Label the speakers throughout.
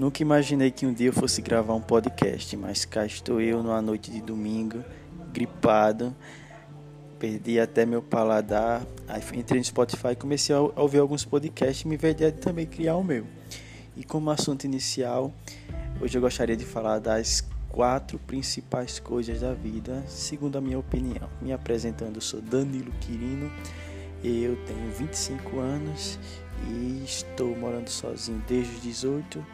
Speaker 1: Nunca imaginei que um dia eu fosse gravar um podcast, mas cá estou eu numa noite de domingo, gripado, perdi até meu paladar. Aí entrei no Spotify e comecei a ouvir alguns podcasts e me veio de também criar o meu. E como assunto inicial, hoje eu gostaria de falar das quatro principais coisas da vida, segundo a minha opinião. Me apresentando, eu sou Danilo Quirino, eu tenho 25 anos e estou morando sozinho desde os 18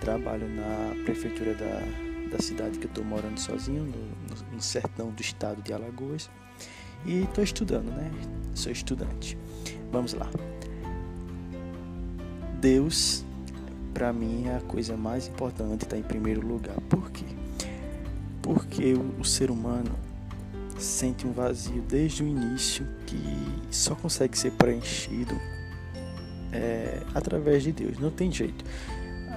Speaker 1: trabalho na prefeitura da, da cidade que eu estou morando sozinho, no, no, sertão do estado de Alagoas. E estou estudando, né? Sou estudante. Vamos lá. Deus, para mim, é a coisa mais importante, está em primeiro lugar. Por quê? Porque o, o ser humano sente um vazio desde o início que só consegue ser preenchido é, através de Deus. Não tem jeito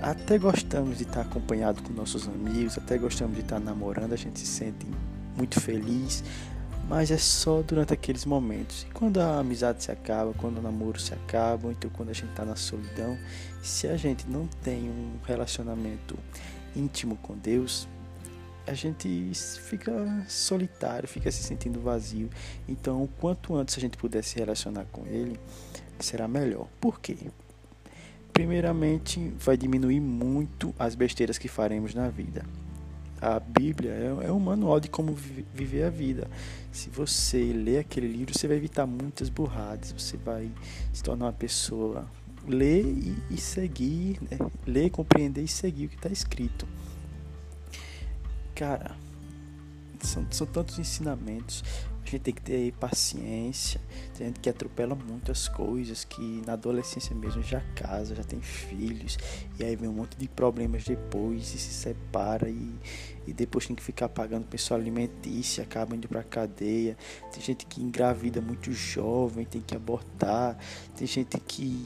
Speaker 1: até gostamos de estar acompanhado com nossos amigos, até gostamos de estar namorando, a gente se sente muito feliz, mas é só durante aqueles momentos. E quando a amizade se acaba, quando o namoro se acaba, então quando a gente está na solidão, se a gente não tem um relacionamento íntimo com Deus, a gente fica solitário, fica se sentindo vazio. Então, quanto antes a gente puder se relacionar com Ele, será melhor. Por quê? Primeiramente, vai diminuir muito as besteiras que faremos na vida. A Bíblia é, é um manual de como viver a vida. Se você ler aquele livro, você vai evitar muitas burradas. Você vai se tornar uma pessoa ler e, e seguir, né? ler, compreender e seguir o que está escrito. Cara, são, são tantos ensinamentos gente tem que ter paciência. Tem gente que atropela muito as coisas, que na adolescência mesmo já casa, já tem filhos, e aí vem um monte de problemas depois, e se separa, e, e depois tem que ficar pagando pessoal alimentícia, acaba indo pra cadeia. Tem gente que engravida muito jovem, tem que abortar. Tem gente que,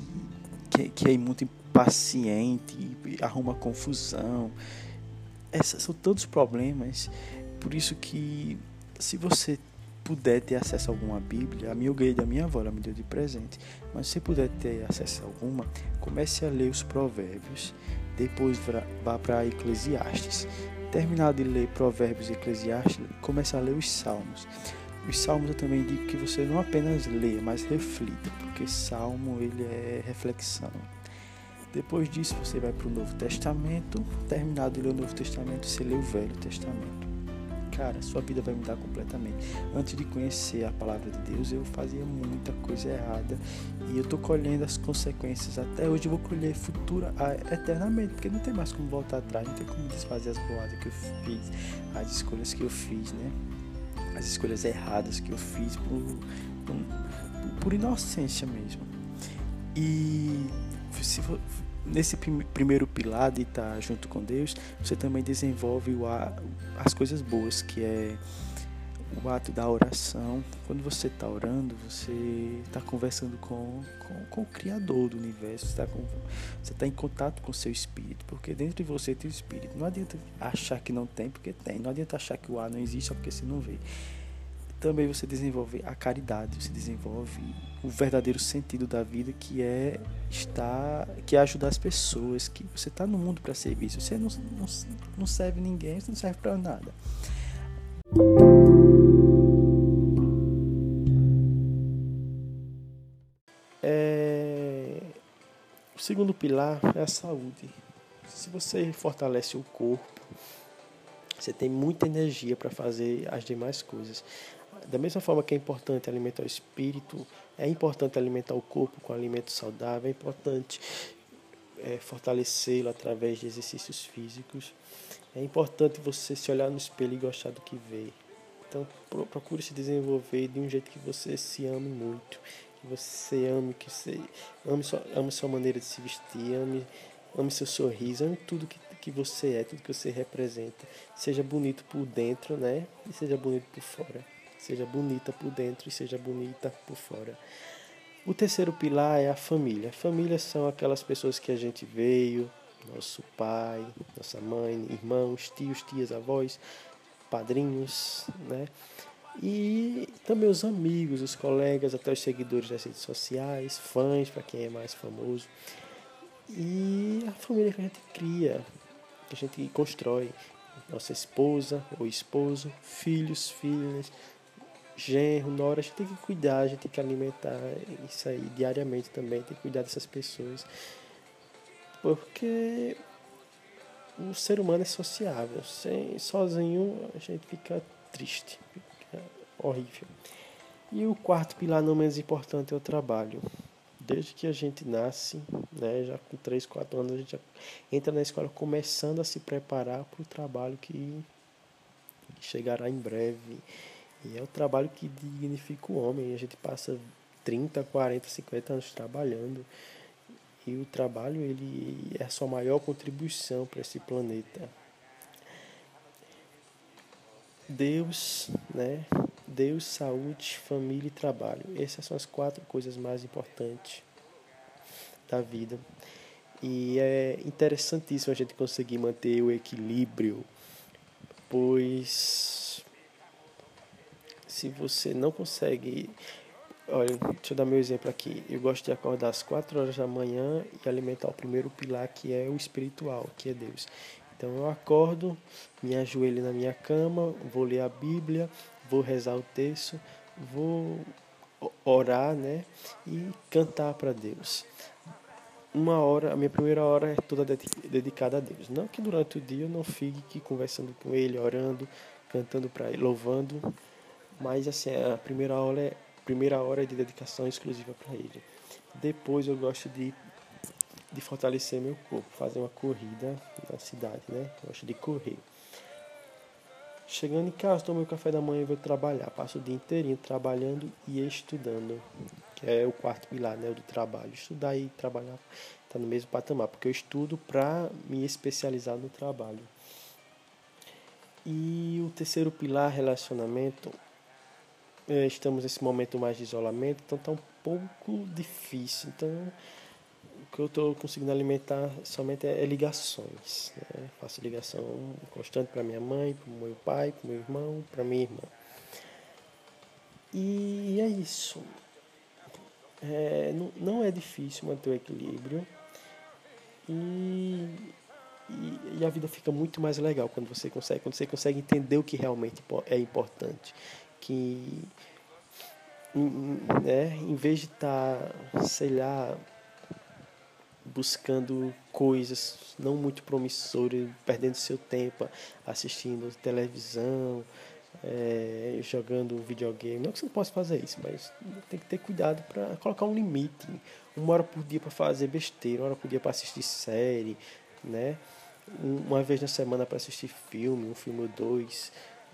Speaker 1: que, que é muito impaciente, arruma confusão. Esses são todos problemas. Por isso que se você puder ter acesso a alguma Bíblia, a minha eu ganhei da minha avó, ela me deu de presente. Mas se puder ter acesso a alguma, comece a ler os Provérbios, depois vá para Eclesiastes. Terminado de ler Provérbios e Eclesiastes, comece a ler os Salmos. Os Salmos eu também digo que você não apenas lê, mas reflita, porque Salmo ele é reflexão. Depois disso você vai para o Novo Testamento. Terminado de ler o Novo Testamento, você lê o Velho Testamento cara, sua vida vai mudar completamente. Antes de conhecer a palavra de Deus, eu fazia muita coisa errada e eu tô colhendo as consequências. Até hoje eu vou colher futura eternamente, porque não tem mais como voltar atrás, não tem como desfazer as boadas que eu fiz, as escolhas que eu fiz, né? As escolhas erradas que eu fiz por, por, por inocência mesmo. E se nesse primeiro pilar de estar junto com Deus, você também desenvolve as coisas boas, que é o ato da oração. Quando você está orando, você está conversando com, com, com, o Criador do universo, você está tá em contato com o seu espírito, porque dentro de você tem o espírito. Não adianta achar que não tem, porque tem. Não adianta achar que o ar não existe só porque você não vê também você desenvolve a caridade, você desenvolve o verdadeiro sentido da vida que é estar, que é ajudar as pessoas, que você está no mundo para servir. Se você não, não, não serve ninguém, você não serve para nada. É... O segundo pilar é a saúde. Se você fortalece o corpo, você tem muita energia para fazer as demais coisas. Da mesma forma que é importante alimentar o espírito, é importante alimentar o corpo com alimento saudável, é importante é, fortalecê-lo através de exercícios físicos. É importante você se olhar no espelho e gostar do que vê. Então, procure se desenvolver de um jeito que você se ame muito, que você ame, que você ame sua, ame sua maneira de se vestir, ame, ame seu sorriso, ame tudo que, que você é, tudo que você representa. Seja bonito por dentro, né? E seja bonito por fora. Seja bonita por dentro e seja bonita por fora. O terceiro pilar é a família. Família são aquelas pessoas que a gente veio, nosso pai, nossa mãe, irmãos, tios, tias, avós, padrinhos, né? E também os amigos, os colegas, até os seguidores das redes sociais, fãs, para quem é mais famoso.
Speaker 2: e a família que a gente cria, que a gente constrói. Nossa esposa ou esposo, filhos, filhas, genro, nora, a gente tem que cuidar, a gente tem que alimentar isso aí diariamente também, tem que cuidar dessas pessoas. Porque o ser humano é sociável. Sem, sozinho a gente fica triste, fica horrível. E o quarto pilar não menos importante é o trabalho. Desde que a gente nasce, né, já com 3, 4 anos, a gente já entra na escola começando a se preparar para o trabalho que chegará em breve. E é o trabalho que dignifica o homem. A gente passa 30, 40, 50 anos trabalhando. E o trabalho ele é a sua maior contribuição para esse planeta. Deus, né? Deus, saúde, família e trabalho. Essas são as quatro coisas mais importantes da vida. E é interessantíssimo a gente conseguir manter o equilíbrio, pois se você não consegue Olha, deixa eu dar meu exemplo aqui. Eu gosto de acordar às 4 horas da manhã e alimentar o primeiro pilar, que é o espiritual, que é Deus. Então eu acordo, me ajoelho na minha cama, vou ler a Bíblia, vou rezar o texto, vou orar, né? E cantar para Deus. Uma hora, a minha primeira hora é toda dedicada a Deus. Não que durante o dia eu não fique conversando com Ele, orando, cantando para Ele, louvando, mas assim, a primeira hora é primeira hora é de dedicação exclusiva para ele. Depois eu gosto de, de fortalecer meu corpo, fazer uma corrida na cidade, né? Eu gosto de correr. Chegando em casa, tomo meu café da manhã e vou trabalhar. Passo o dia inteirinho trabalhando e estudando, que é o quarto pilar né, do trabalho. Estudar e trabalhar está no mesmo patamar, porque eu estudo para me especializar no trabalho. E o terceiro pilar, relacionamento, estamos nesse momento mais de isolamento, então está um pouco difícil. Então, o que eu estou conseguindo alimentar somente é, ligações. Né? Faço ligação constante para minha mãe, para o meu pai, para o meu irmão, para minha irmã. E é isso. É, não, não é difícil manter o equilíbrio. E, e, e, a vida fica muito mais legal quando você consegue, quando você consegue entender o que realmente é importante que né, em vez de estar, tá, sei lá, buscando coisas não muito promissoras, perdendo seu tempo assistindo televisão, é, jogando videogame. Não que você não possa fazer isso, mas tem que ter cuidado para colocar um limite. Uma hora por dia para fazer besteira, uma hora por dia para assistir série, né? Uma vez na semana para assistir filme, um filme ou dois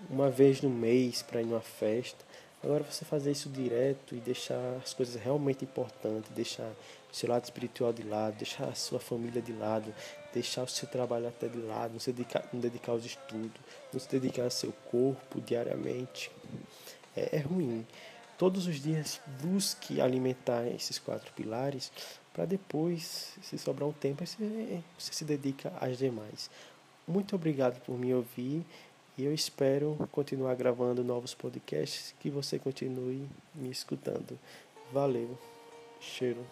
Speaker 2: uma vez no mês para ir numa festa. Agora você fazer isso direto e deixar as coisas realmente importantes, deixar o seu lado espiritual de lado, deixar a sua família de lado, deixar o seu trabalho até de lado, não se dedicar, não dedicar aos estudos, não se dedicar ao seu corpo diariamente. É, é ruim. Todos os dias busque alimentar esses quatro pilares para depois, se sobrar um tempo, você, você se dedica às demais. Muito obrigado por me ouvir. E eu espero continuar gravando novos podcasts que você continue me escutando. Valeu. Cheiro.